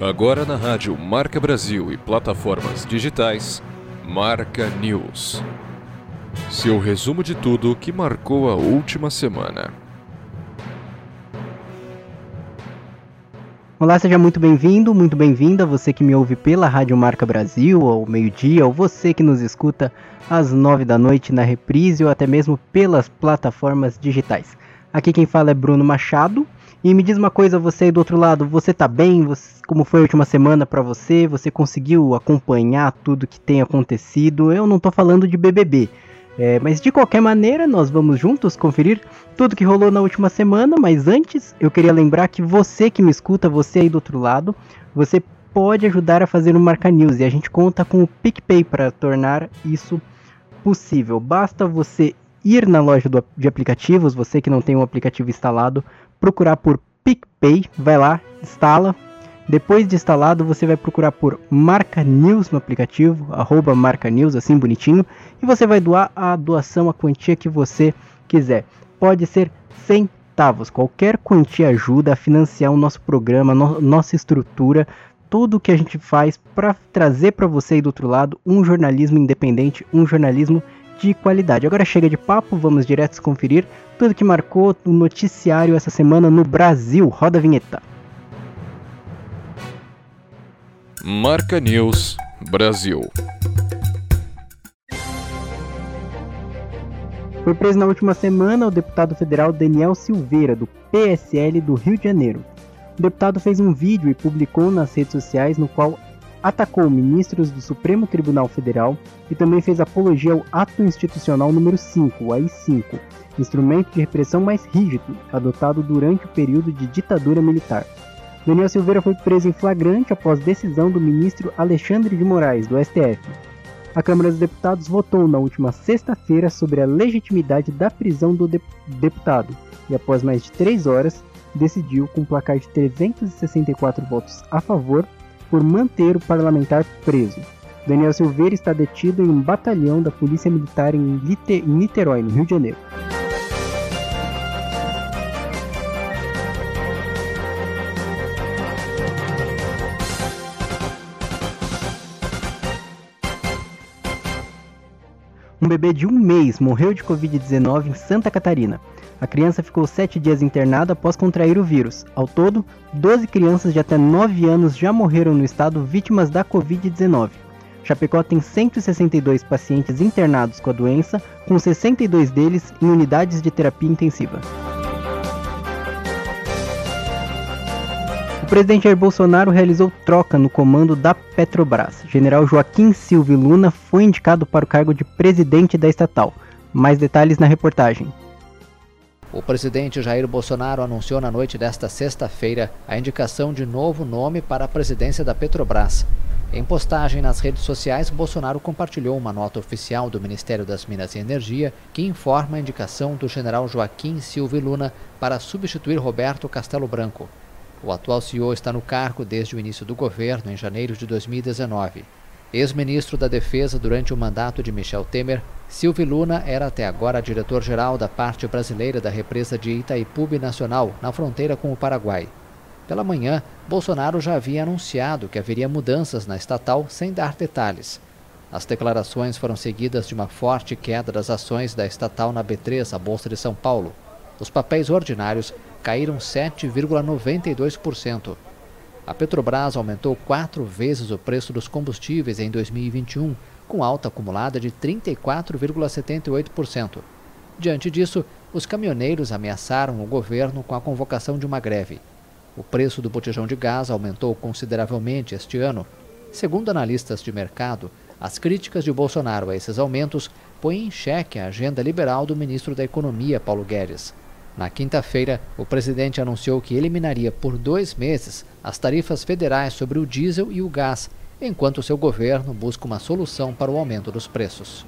Agora na rádio Marca Brasil e plataformas digitais, Marca News. Seu resumo de tudo que marcou a última semana. Olá, seja muito bem-vindo, muito bem-vinda, você que me ouve pela Rádio Marca Brasil ao meio-dia, ou você que nos escuta às nove da noite na reprise ou até mesmo pelas plataformas digitais. Aqui quem fala é Bruno Machado e me diz uma coisa, você aí do outro lado, você tá bem? Você, como foi a última semana para você? Você conseguiu acompanhar tudo que tem acontecido? Eu não tô falando de BBB. É, mas de qualquer maneira, nós vamos juntos conferir tudo que rolou na última semana. Mas antes, eu queria lembrar que você que me escuta, você aí do outro lado, você pode ajudar a fazer o Marca News e a gente conta com o PicPay para tornar isso possível. Basta você ir na loja do, de aplicativos, você que não tem um aplicativo instalado, procurar por PicPay, vai lá, instala. Depois de instalado, você vai procurar por Marca News no aplicativo, arroba Marca News, assim bonitinho, e você vai doar a doação, a quantia que você quiser. Pode ser centavos, qualquer quantia ajuda a financiar o nosso programa, no, nossa estrutura, tudo que a gente faz para trazer para você aí do outro lado um jornalismo independente, um jornalismo de qualidade. Agora chega de papo, vamos direto conferir tudo que marcou o noticiário essa semana no Brasil. Roda a vinheta. Marca News Brasil. Foi preso na última semana o deputado federal Daniel Silveira, do PSL do Rio de Janeiro. O deputado fez um vídeo e publicou nas redes sociais no qual atacou ministros do Supremo Tribunal Federal e também fez apologia ao Ato Institucional número 5, o AI-5, instrumento de repressão mais rígido adotado durante o período de ditadura militar. Daniel Silveira foi preso em flagrante após decisão do ministro Alexandre de Moraes, do STF. A Câmara dos Deputados votou na última sexta-feira sobre a legitimidade da prisão do de deputado e, após mais de três horas, decidiu, com um placar de 364 votos a favor, por manter o parlamentar preso. Daniel Silveira está detido em um batalhão da Polícia Militar em, em Niterói, no Rio de Janeiro. Um bebê de um mês morreu de Covid-19 em Santa Catarina. A criança ficou sete dias internada após contrair o vírus. Ao todo, 12 crianças de até 9 anos já morreram no estado vítimas da Covid-19. Chapecó tem 162 pacientes internados com a doença, com 62 deles em unidades de terapia intensiva. Presidente Jair Bolsonaro realizou troca no comando da Petrobras. General Joaquim Silvio Luna foi indicado para o cargo de presidente da estatal. Mais detalhes na reportagem. O presidente Jair Bolsonaro anunciou na noite desta sexta-feira a indicação de novo nome para a presidência da Petrobras. Em postagem nas redes sociais, Bolsonaro compartilhou uma nota oficial do Ministério das Minas e Energia que informa a indicação do general Joaquim Silvio Luna para substituir Roberto Castelo Branco. O atual CEO está no cargo desde o início do governo, em janeiro de 2019. Ex-ministro da Defesa durante o mandato de Michel Temer, Silvio Luna era até agora diretor-geral da parte brasileira da represa de Itaipu Nacional, na fronteira com o Paraguai. Pela manhã, Bolsonaro já havia anunciado que haveria mudanças na estatal sem dar detalhes. As declarações foram seguidas de uma forte queda das ações da estatal na B3, a Bolsa de São Paulo. Os papéis ordinários caíram 7,92%. A Petrobras aumentou quatro vezes o preço dos combustíveis em 2021, com alta acumulada de 34,78%. Diante disso, os caminhoneiros ameaçaram o governo com a convocação de uma greve. O preço do botijão de gás aumentou consideravelmente este ano. Segundo analistas de mercado, as críticas de Bolsonaro a esses aumentos põem em xeque a agenda liberal do ministro da Economia, Paulo Guedes. Na quinta-feira, o presidente anunciou que eliminaria por dois meses as tarifas federais sobre o diesel e o gás, enquanto seu governo busca uma solução para o aumento dos preços.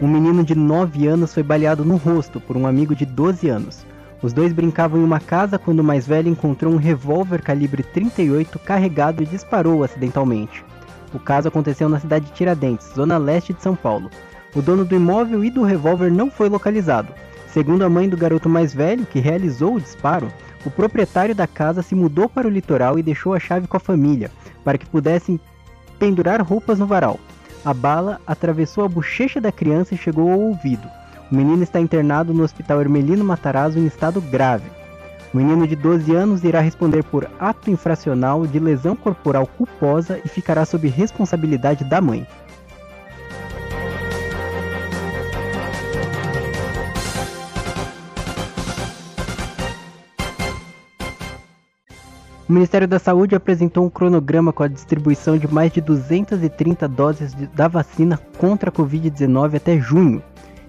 Um menino de 9 anos foi baleado no rosto por um amigo de 12 anos. Os dois brincavam em uma casa quando o mais velho encontrou um revólver calibre 38 carregado e disparou acidentalmente. O caso aconteceu na cidade de Tiradentes, zona leste de São Paulo. O dono do imóvel e do revólver não foi localizado. Segundo a mãe do garoto mais velho, que realizou o disparo, o proprietário da casa se mudou para o litoral e deixou a chave com a família, para que pudessem pendurar roupas no varal. A bala atravessou a bochecha da criança e chegou ao ouvido. O menino está internado no Hospital Hermelino Matarazzo em estado grave. O menino de 12 anos irá responder por ato infracional de lesão corporal culposa e ficará sob responsabilidade da mãe. O Ministério da Saúde apresentou um cronograma com a distribuição de mais de 230 doses da vacina contra a Covid-19 até junho.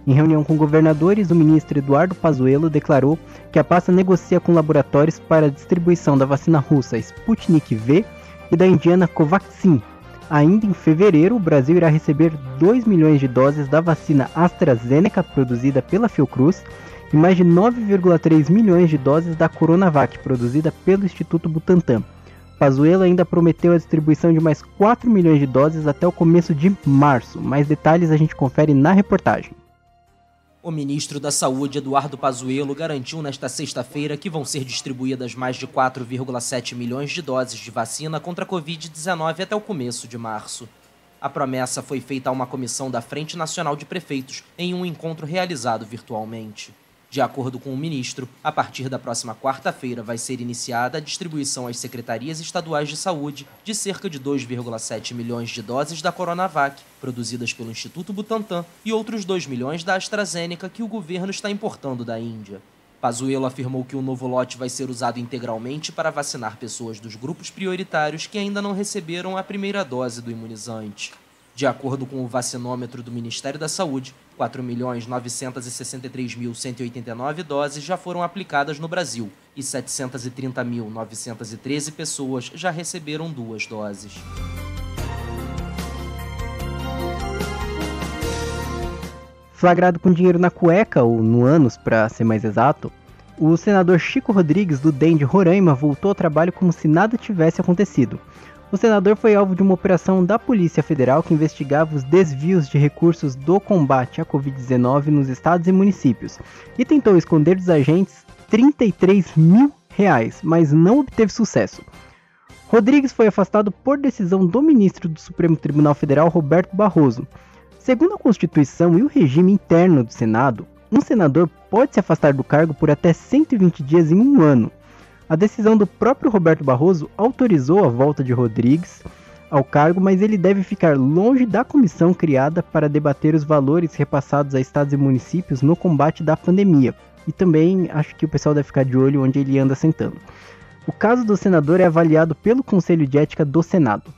Em reunião com governadores, o ministro Eduardo Pazuello declarou que a pasta negocia com laboratórios para a distribuição da vacina russa Sputnik V e da indiana Covaxin. Ainda em fevereiro, o Brasil irá receber 2 milhões de doses da vacina AstraZeneca produzida pela Fiocruz e mais de 9,3 milhões de doses da Coronavac, produzida pelo Instituto Butantan. Pazuello ainda prometeu a distribuição de mais 4 milhões de doses até o começo de março. Mais detalhes a gente confere na reportagem. O ministro da Saúde, Eduardo Pazuello, garantiu nesta sexta-feira que vão ser distribuídas mais de 4,7 milhões de doses de vacina contra a Covid-19 até o começo de março. A promessa foi feita a uma comissão da Frente Nacional de Prefeitos em um encontro realizado virtualmente. De acordo com o ministro, a partir da próxima quarta-feira vai ser iniciada a distribuição às secretarias estaduais de saúde de cerca de 2,7 milhões de doses da Coronavac, produzidas pelo Instituto Butantan, e outros 2 milhões da AstraZeneca que o governo está importando da Índia. Pazuello afirmou que o novo lote vai ser usado integralmente para vacinar pessoas dos grupos prioritários que ainda não receberam a primeira dose do imunizante. De acordo com o vacinômetro do Ministério da Saúde, 4.963.189 doses já foram aplicadas no Brasil e 730.913 pessoas já receberam duas doses. Flagrado com dinheiro na cueca, ou no ânus para ser mais exato, o senador Chico Rodrigues, do DEM de Roraima, voltou ao trabalho como se nada tivesse acontecido. O senador foi alvo de uma operação da Polícia Federal que investigava os desvios de recursos do combate à Covid-19 nos estados e municípios e tentou esconder dos agentes 33 mil reais, mas não obteve sucesso. Rodrigues foi afastado por decisão do ministro do Supremo Tribunal Federal, Roberto Barroso. Segundo a Constituição e o regime interno do Senado, um senador pode se afastar do cargo por até 120 dias em um ano. A decisão do próprio Roberto Barroso autorizou a volta de Rodrigues ao cargo, mas ele deve ficar longe da comissão criada para debater os valores repassados a estados e municípios no combate da pandemia. E também acho que o pessoal deve ficar de olho onde ele anda sentando. O caso do senador é avaliado pelo Conselho de Ética do Senado.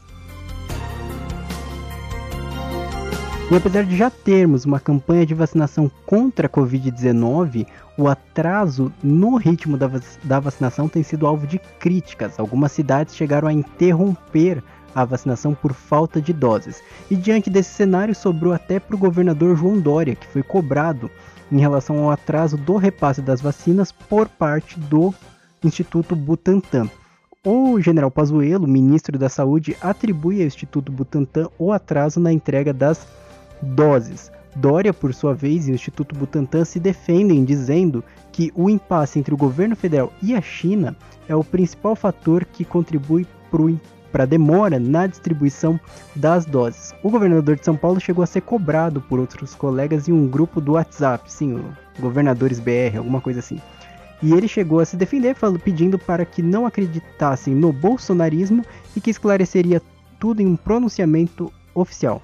E apesar de já termos uma campanha de vacinação contra a Covid-19, o atraso no ritmo da, da vacinação tem sido alvo de críticas. Algumas cidades chegaram a interromper a vacinação por falta de doses. E diante desse cenário, sobrou até para o governador João Dória, que foi cobrado em relação ao atraso do repasse das vacinas por parte do Instituto Butantan. O general Pazuello, ministro da Saúde, atribui ao Instituto Butantan o atraso na entrega das doses. Dória, por sua vez, e o Instituto Butantan se defendem dizendo que o impasse entre o governo federal e a China é o principal fator que contribui para a demora na distribuição das doses. O governador de São Paulo chegou a ser cobrado por outros colegas em um grupo do WhatsApp, sim, Governadores BR, alguma coisa assim. E ele chegou a se defender, falando, pedindo para que não acreditassem no bolsonarismo e que esclareceria tudo em um pronunciamento oficial.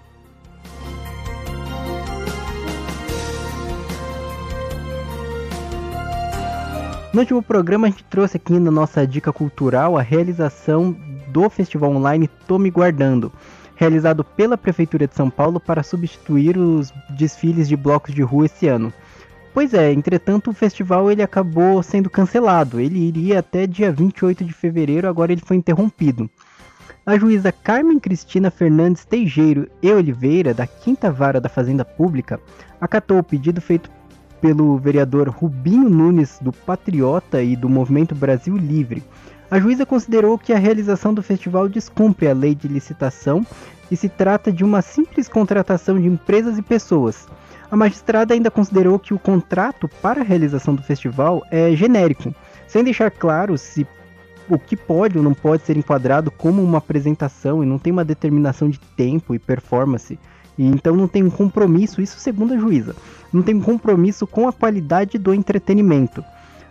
No último programa, a gente trouxe aqui na nossa dica cultural a realização do festival online Tô Me Guardando, realizado pela Prefeitura de São Paulo para substituir os desfiles de blocos de rua esse ano. Pois é, entretanto, o festival ele acabou sendo cancelado. Ele iria até dia 28 de fevereiro, agora ele foi interrompido. A juíza Carmen Cristina Fernandes Teijeiro e Oliveira, da Quinta Vara da Fazenda Pública, acatou o pedido feito pelo vereador Rubinho Nunes, do Patriota e do Movimento Brasil Livre. A juíza considerou que a realização do festival descumpre a lei de licitação e se trata de uma simples contratação de empresas e pessoas. A magistrada ainda considerou que o contrato para a realização do festival é genérico, sem deixar claro se o que pode ou não pode ser enquadrado como uma apresentação e não tem uma determinação de tempo e performance. E então não tem um compromisso, isso segundo a juíza, não tem um compromisso com a qualidade do entretenimento.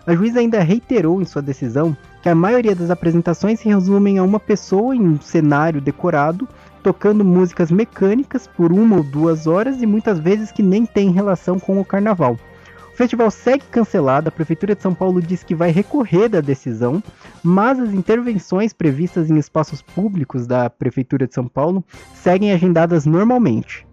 A juíza ainda reiterou em sua decisão que a maioria das apresentações se resumem a uma pessoa em um cenário decorado, tocando músicas mecânicas por uma ou duas horas e muitas vezes que nem tem relação com o carnaval. Festival segue cancelado, a Prefeitura de São Paulo diz que vai recorrer da decisão, mas as intervenções previstas em espaços públicos da Prefeitura de São Paulo seguem agendadas normalmente.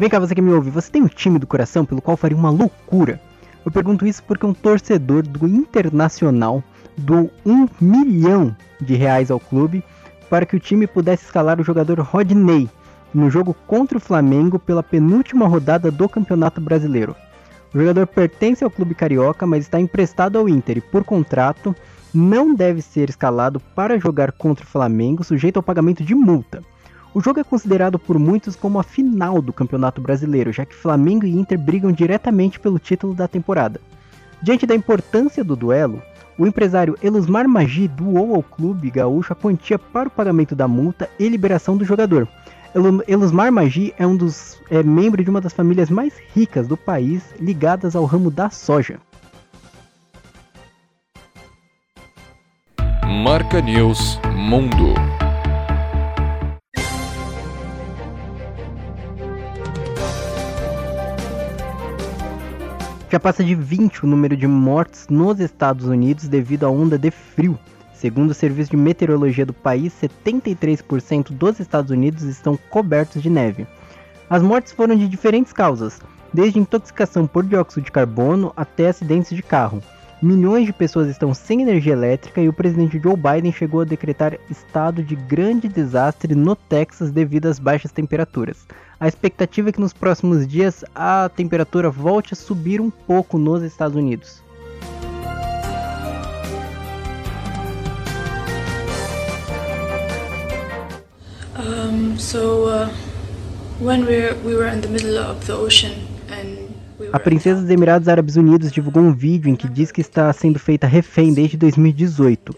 Vem cá, você que me ouve, você tem um time do coração pelo qual faria uma loucura? Eu pergunto isso porque um torcedor do Internacional doou um milhão de reais ao clube para que o time pudesse escalar o jogador Rodney, no jogo contra o Flamengo pela penúltima rodada do Campeonato Brasileiro. O jogador pertence ao clube carioca, mas está emprestado ao Inter e, por contrato, não deve ser escalado para jogar contra o Flamengo, sujeito ao pagamento de multa. O jogo é considerado por muitos como a final do Campeonato Brasileiro, já que Flamengo e Inter brigam diretamente pelo título da temporada. Diante da importância do duelo, o empresário Elusmar Magi doou ao clube gaúcho a quantia para o pagamento da multa e liberação do jogador, Elusmar Magi é um dos é membro de uma das famílias mais ricas do país, ligadas ao ramo da soja. Marca News Mundo. Já passa de 20 o número de mortes nos Estados Unidos devido à onda de frio Segundo o Serviço de Meteorologia do país, 73% dos Estados Unidos estão cobertos de neve. As mortes foram de diferentes causas, desde intoxicação por dióxido de carbono até acidentes de carro. Milhões de pessoas estão sem energia elétrica e o presidente Joe Biden chegou a decretar estado de grande desastre no Texas devido às baixas temperaturas. A expectativa é que nos próximos dias a temperatura volte a subir um pouco nos Estados Unidos. A princesa dos Emirados Árabes Unidos divulgou um vídeo em que diz que está sendo feita refém desde 2018.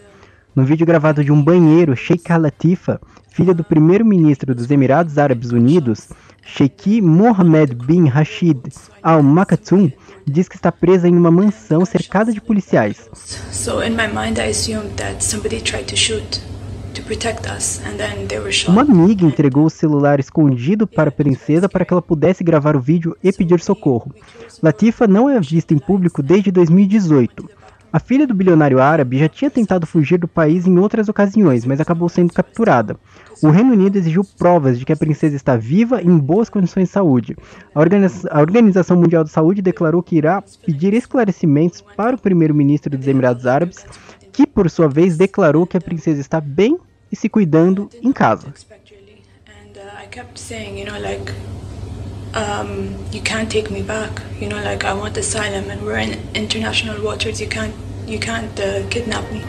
No vídeo gravado de um banheiro, Sheikh Al-Latifa, filha do primeiro-ministro dos Emirados Árabes Unidos, Sheikh Mohammed bin Rashid Al Maktoum, diz que está presa em uma mansão cercada de policiais. So in my mind I assumed that somebody tried to shoot uma amiga entregou o celular escondido para a princesa para que ela pudesse gravar o vídeo e pedir socorro. Latifa não é vista em público desde 2018. A filha do bilionário árabe já tinha tentado fugir do país em outras ocasiões, mas acabou sendo capturada. O Reino Unido exigiu provas de que a princesa está viva e em boas condições de saúde. A, a Organização Mundial de Saúde declarou que irá pedir esclarecimentos para o primeiro-ministro dos Emirados Árabes, que por sua vez declarou que a princesa está bem e se cuidando em casa. Um, you can't take me back. You know, like I want asylum, and we're in international waters. You can't, you can't uh, kidnap me.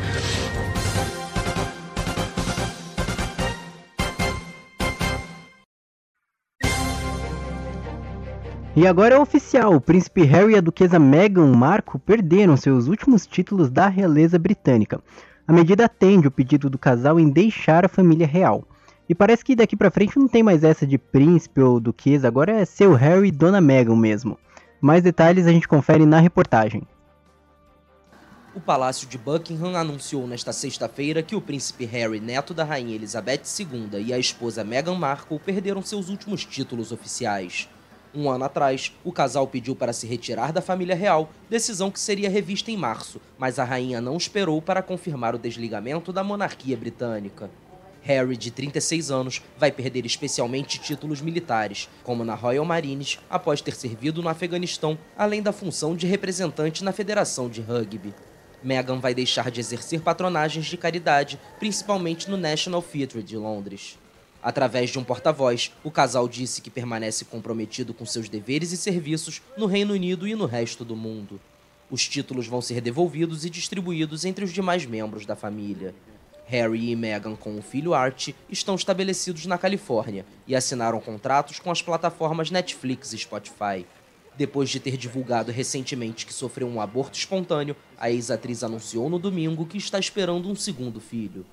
E agora é oficial: o príncipe Harry e a duquesa Meghan Markle perderam seus últimos títulos da realeza britânica. A medida atende o pedido do casal em deixar a família real. E parece que daqui para frente não tem mais essa de príncipe ou duquesa, agora é seu Harry e Dona Meghan mesmo. Mais detalhes a gente confere na reportagem. O Palácio de Buckingham anunciou nesta sexta-feira que o príncipe Harry, neto da rainha Elizabeth II, e a esposa Meghan Markle perderam seus últimos títulos oficiais. Um ano atrás, o casal pediu para se retirar da família real, decisão que seria revista em março, mas a rainha não esperou para confirmar o desligamento da monarquia britânica. Harry, de 36 anos, vai perder especialmente títulos militares, como na Royal Marines, após ter servido no Afeganistão, além da função de representante na Federação de Rugby. Meghan vai deixar de exercer patronagens de caridade, principalmente no National Theatre de Londres. Através de um porta-voz, o casal disse que permanece comprometido com seus deveres e serviços no Reino Unido e no resto do mundo. Os títulos vão ser devolvidos e distribuídos entre os demais membros da família. Harry e Meghan, com o filho Art, estão estabelecidos na Califórnia e assinaram contratos com as plataformas Netflix e Spotify. Depois de ter divulgado recentemente que sofreu um aborto espontâneo, a ex-atriz anunciou no domingo que está esperando um segundo filho.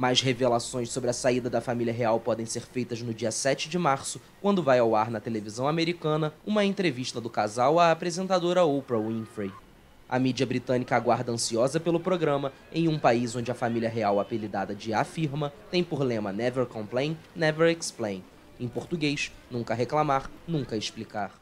Mais revelações sobre a saída da família real podem ser feitas no dia 7 de março, quando vai ao ar na televisão americana uma entrevista do casal à apresentadora Oprah Winfrey. A mídia britânica aguarda ansiosa pelo programa em um país onde a família real apelidada de A Firma tem por lema Never Complain, Never Explain. Em português, nunca reclamar, nunca explicar.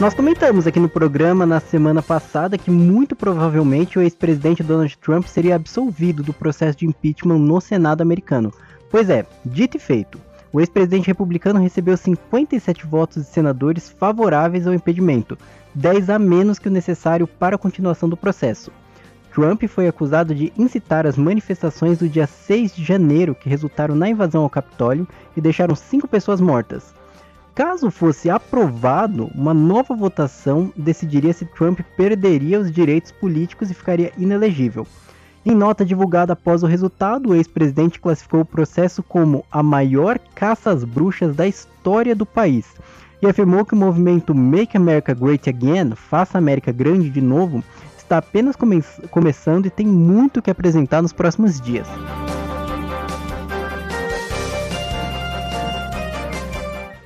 Nós comentamos aqui no programa na semana passada que muito provavelmente o ex-presidente Donald Trump seria absolvido do processo de impeachment no Senado americano. Pois é, dito e feito. O ex-presidente republicano recebeu 57 votos de senadores favoráveis ao impedimento, 10 a menos que o necessário para a continuação do processo. Trump foi acusado de incitar as manifestações do dia 6 de janeiro que resultaram na invasão ao Capitólio e deixaram cinco pessoas mortas. Caso fosse aprovado, uma nova votação decidiria se Trump perderia os direitos políticos e ficaria inelegível. Em nota divulgada após o resultado, o ex-presidente classificou o processo como a maior caça às bruxas da história do país e afirmou que o movimento Make America Great Again, Faça a América Grande de Novo, está apenas come começando e tem muito que apresentar nos próximos dias.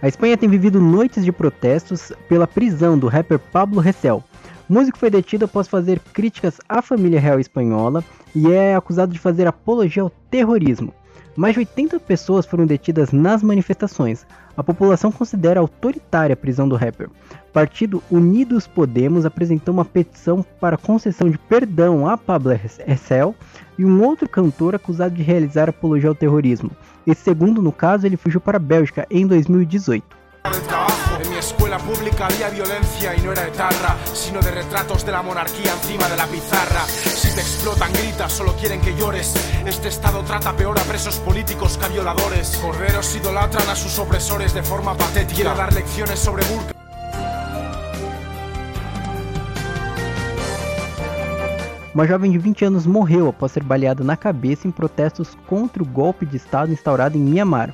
A Espanha tem vivido noites de protestos pela prisão do rapper Pablo Ressel. O músico foi detido após fazer críticas à família real espanhola e é acusado de fazer apologia ao terrorismo. Mais de 80 pessoas foram detidas nas manifestações. A população considera autoritária a prisão do rapper. O partido Unidos Podemos apresentou uma petição para concessão de perdão a Pablo Ressel e um outro cantor acusado de realizar apologia ao terrorismo. Esse segundo, no caso, ele fugiu para a Bélgica em 2018. En mi escuela pública había violencia y no era etarra, sino de retratos de la monarquía encima de la pizarra. Si te explotan, gritas, solo quieren que llores. Este estado trata peor a presos políticos que a violadores. Corderos idolatran a sus opresores de forma patética. Quiero dar lecciones sobre Burka. Uma jovem de 20 anos morreu após ser baleada na cabeça em protestos contra o golpe de Estado instaurado em Myanmar.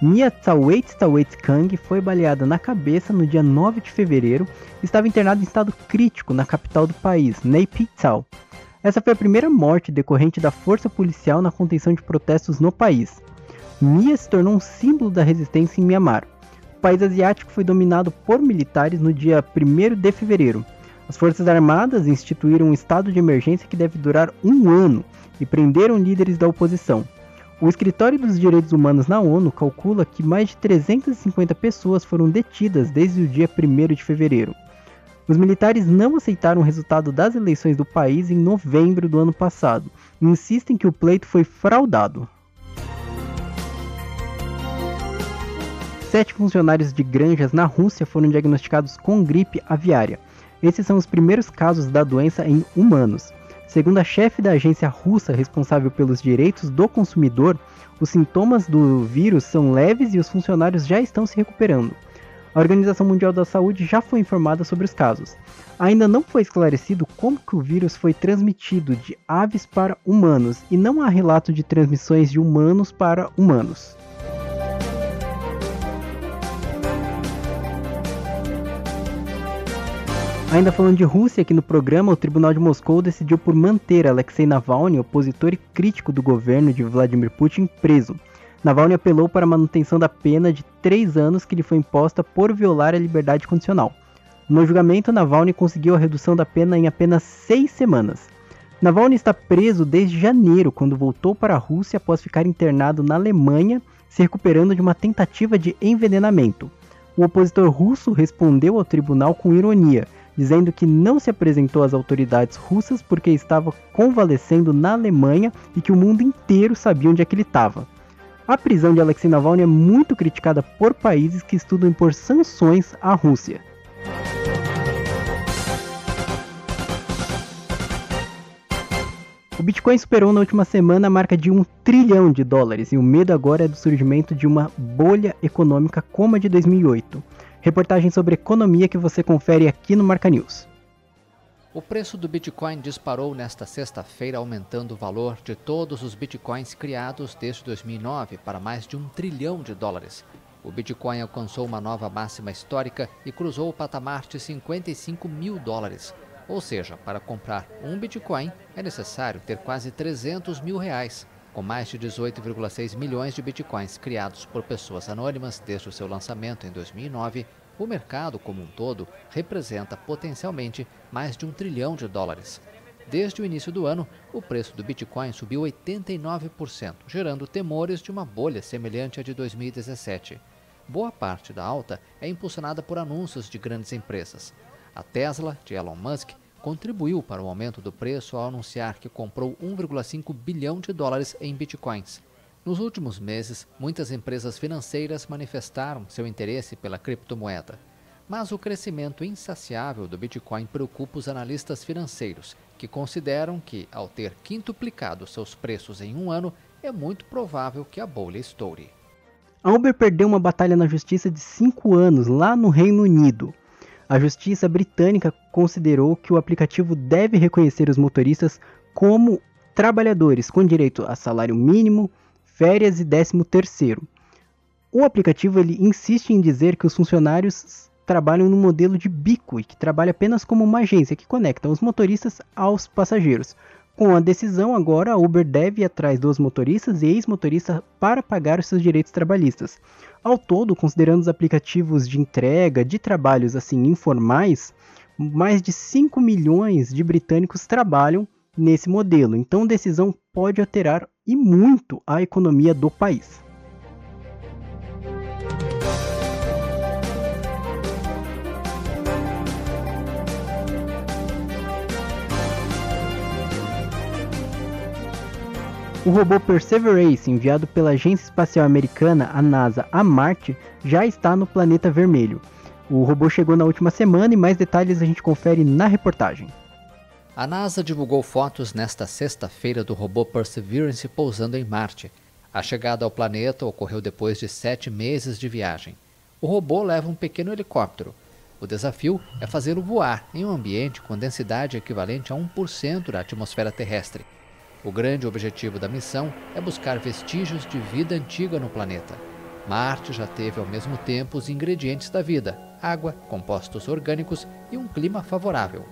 Mia Tsawet Tsawet Kang foi baleada na cabeça no dia 9 de fevereiro e estava internada em estado crítico na capital do país, Naypyidaw. Essa foi a primeira morte decorrente da força policial na contenção de protestos no país. Mia se tornou um símbolo da resistência em Myanmar. O país asiático foi dominado por militares no dia 1 de fevereiro. As Forças Armadas instituíram um estado de emergência que deve durar um ano e prenderam líderes da oposição. O Escritório dos Direitos Humanos na ONU calcula que mais de 350 pessoas foram detidas desde o dia 1 de fevereiro. Os militares não aceitaram o resultado das eleições do país em novembro do ano passado e insistem que o pleito foi fraudado. Sete funcionários de granjas na Rússia foram diagnosticados com gripe aviária. Esses são os primeiros casos da doença em humanos. Segundo a chefe da agência russa responsável pelos direitos do consumidor, os sintomas do vírus são leves e os funcionários já estão se recuperando. A Organização Mundial da Saúde já foi informada sobre os casos. Ainda não foi esclarecido como que o vírus foi transmitido de aves para humanos e não há relato de transmissões de humanos para humanos. Ainda falando de Rússia, aqui no programa, o Tribunal de Moscou decidiu por manter Alexei Navalny, opositor e crítico do governo de Vladimir Putin, preso. Navalny apelou para a manutenção da pena de três anos que lhe foi imposta por violar a liberdade condicional. No julgamento, Navalny conseguiu a redução da pena em apenas seis semanas. Navalny está preso desde janeiro, quando voltou para a Rússia após ficar internado na Alemanha, se recuperando de uma tentativa de envenenamento. O opositor russo respondeu ao tribunal com ironia, dizendo que não se apresentou às autoridades russas porque estava convalescendo na Alemanha e que o mundo inteiro sabia onde é que ele estava. A prisão de Alexei Navalny é muito criticada por países que estudam impor sanções à Rússia. O Bitcoin superou na última semana a marca de um trilhão de dólares e o medo agora é do surgimento de uma bolha econômica como a de 2008. Reportagem sobre economia que você confere aqui no Marca News. O preço do Bitcoin disparou nesta sexta-feira, aumentando o valor de todos os Bitcoins criados desde 2009 para mais de um trilhão de dólares. O Bitcoin alcançou uma nova máxima histórica e cruzou o patamar de 55 mil dólares. Ou seja, para comprar um Bitcoin é necessário ter quase 300 mil reais. Com mais de 18,6 milhões de Bitcoins criados por pessoas anônimas desde o seu lançamento em 2009, o mercado como um todo representa potencialmente mais de um trilhão de dólares. Desde o início do ano, o preço do Bitcoin subiu 89%, gerando temores de uma bolha semelhante à de 2017. Boa parte da alta é impulsionada por anúncios de grandes empresas. A Tesla, de Elon Musk, contribuiu para o aumento do preço ao anunciar que comprou 1,5 bilhão de dólares em bitcoins. Nos últimos meses, muitas empresas financeiras manifestaram seu interesse pela criptomoeda. Mas o crescimento insaciável do Bitcoin preocupa os analistas financeiros, que consideram que, ao ter quintuplicado seus preços em um ano, é muito provável que a bolha estoure. A Uber perdeu uma batalha na justiça de cinco anos lá no Reino Unido. A justiça britânica considerou que o aplicativo deve reconhecer os motoristas como trabalhadores com direito a salário mínimo, férias e décimo terceiro. O aplicativo ele insiste em dizer que os funcionários trabalham no modelo de bico e que trabalha apenas como uma agência que conecta os motoristas aos passageiros. Com a decisão, agora a Uber deve ir atrás dos motoristas e ex-motoristas para pagar os seus direitos trabalhistas. Ao todo, considerando os aplicativos de entrega de trabalhos assim informais, mais de 5 milhões de britânicos trabalham nesse modelo. Então, a decisão pode alterar e muito a economia do país. O robô Perseverance, enviado pela Agência Espacial Americana, a NASA, a Marte, já está no planeta vermelho. O robô chegou na última semana e mais detalhes a gente confere na reportagem. A NASA divulgou fotos nesta sexta-feira do robô Perseverance pousando em Marte. A chegada ao planeta ocorreu depois de sete meses de viagem. O robô leva um pequeno helicóptero. O desafio é fazê-lo voar em um ambiente com densidade equivalente a 1% da atmosfera terrestre. O grande objetivo da missão é buscar vestígios de vida antiga no planeta. Marte já teve ao mesmo tempo os ingredientes da vida: água, compostos orgânicos e um clima favorável.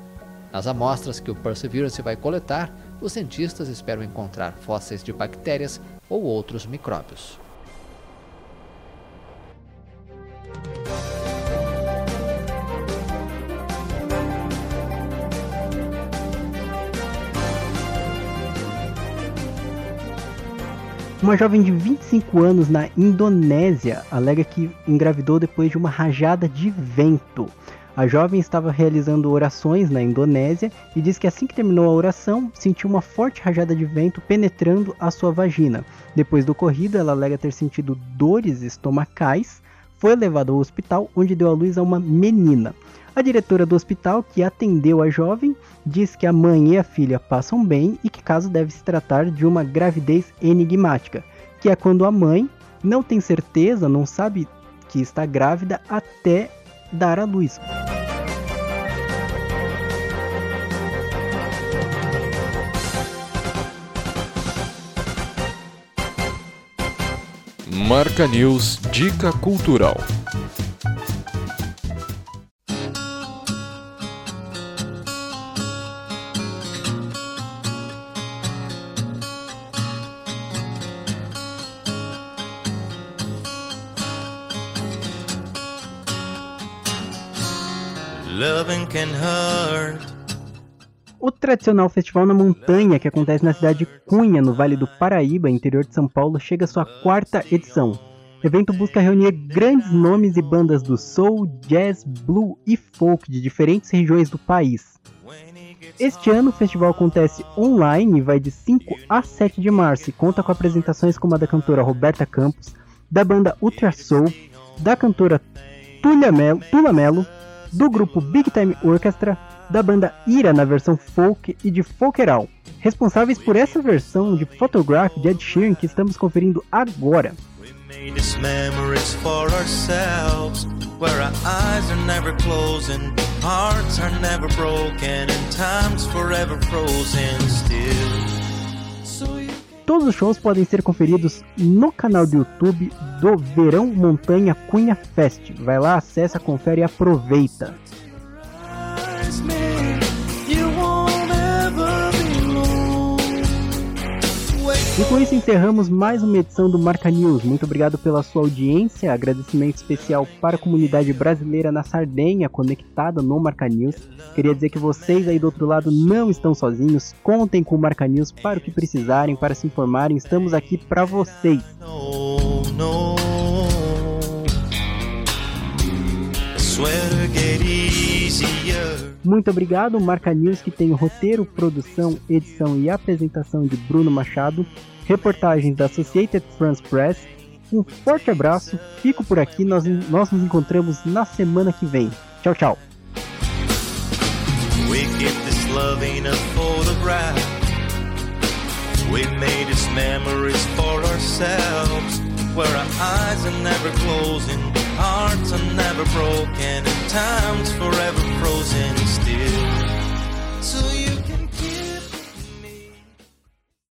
Nas amostras que o Perseverance vai coletar, os cientistas esperam encontrar fósseis de bactérias ou outros micróbios. Uma jovem de 25 anos na Indonésia alega que engravidou depois de uma rajada de vento. A jovem estava realizando orações na Indonésia e diz que assim que terminou a oração, sentiu uma forte rajada de vento penetrando a sua vagina. Depois do ocorrido, ela alega ter sentido dores estomacais, foi levada ao hospital onde deu à luz a uma menina. A diretora do hospital, que atendeu a jovem, diz que a mãe e a filha passam bem e que caso deve se tratar de uma gravidez enigmática, que é quando a mãe não tem certeza, não sabe que está grávida até dar à luz. Marca News Dica Cultural. O tradicional Festival na Montanha, que acontece na cidade de Cunha, no Vale do Paraíba, interior de São Paulo, chega à sua quarta edição. O evento busca reunir grandes nomes e bandas do soul, jazz, blue e folk de diferentes regiões do país. Este ano o festival acontece online e vai de 5 a 7 de março e conta com apresentações como a da cantora Roberta Campos, da banda Ultra Soul, da cantora Tula Melo, do grupo Big Time Orchestra, da banda Ira na versão folk e de Folkeral, responsáveis por essa versão de Photograph de Ed Sheeran que estamos conferindo agora. Where our eyes are never closing, hearts are never broken, and time's forever frozen still. Todos os shows podem ser conferidos no canal do YouTube do Verão Montanha Cunha Fest. Vai lá, acessa, confere e aproveita. E com isso encerramos mais uma edição do Marca News. Muito obrigado pela sua audiência. Agradecimento especial para a comunidade brasileira na Sardenha conectada no Marca News. Queria dizer que vocês aí do outro lado não estão sozinhos. Contem com o Marca News para o que precisarem, para se informarem. Estamos aqui para vocês. No, no. Muito obrigado, Marca News, que tem roteiro, produção, edição e apresentação de Bruno Machado, reportagens da Associated France Press. Um forte abraço, fico por aqui, nós, nós nos encontramos na semana que vem. Tchau, tchau. We made its memories for ourselves, where our eyes are never closing, Hearts are never broken and time's forever frozen still. So you can